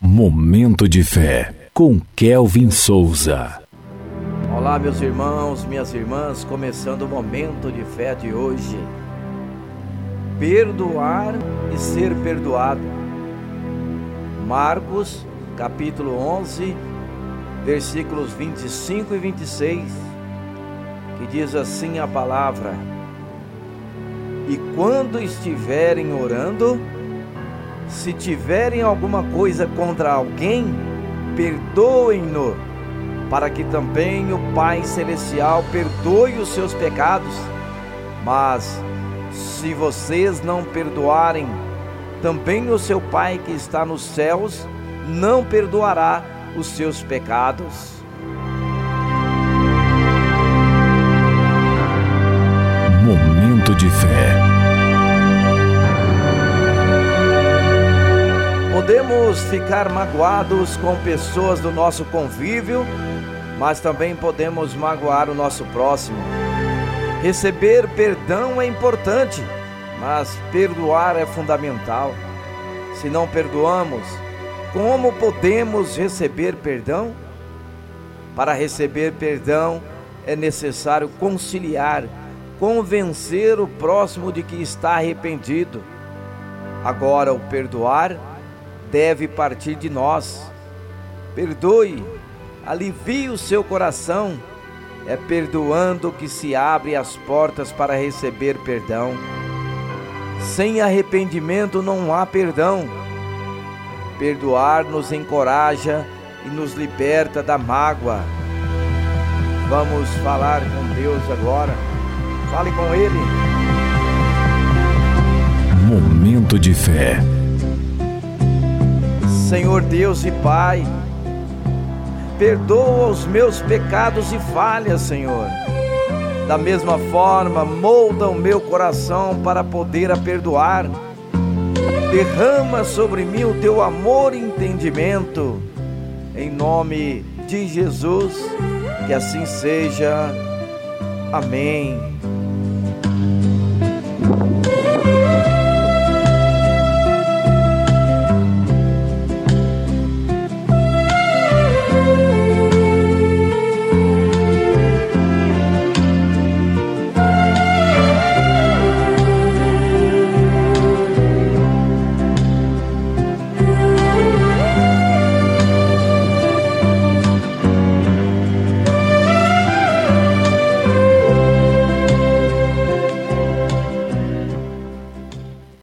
Momento de fé com Kelvin Souza. Olá, meus irmãos, minhas irmãs, começando o momento de fé de hoje. Perdoar e ser perdoado. Marcos, capítulo 11, versículos 25 e 26, que diz assim a palavra: E quando estiverem orando, se tiverem alguma coisa contra alguém, perdoem-no, para que também o Pai Celestial perdoe os seus pecados. Mas, se vocês não perdoarem, também o seu Pai que está nos céus não perdoará os seus pecados. Podemos ficar magoados com pessoas do nosso convívio, mas também podemos magoar o nosso próximo. Receber perdão é importante, mas perdoar é fundamental. Se não perdoamos, como podemos receber perdão? Para receber perdão é necessário conciliar, convencer o próximo de que está arrependido. Agora, o perdoar deve partir de nós. Perdoe, alivie o seu coração. É perdoando que se abre as portas para receber perdão. Sem arrependimento não há perdão. Perdoar nos encoraja e nos liberta da mágoa. Vamos falar com Deus agora. Fale com Ele. Momento de fé. Senhor Deus e Pai, perdoa os meus pecados e falhas, Senhor. Da mesma forma, molda o meu coração para poder a perdoar. Derrama sobre mim o teu amor e entendimento. Em nome de Jesus, que assim seja. Amém.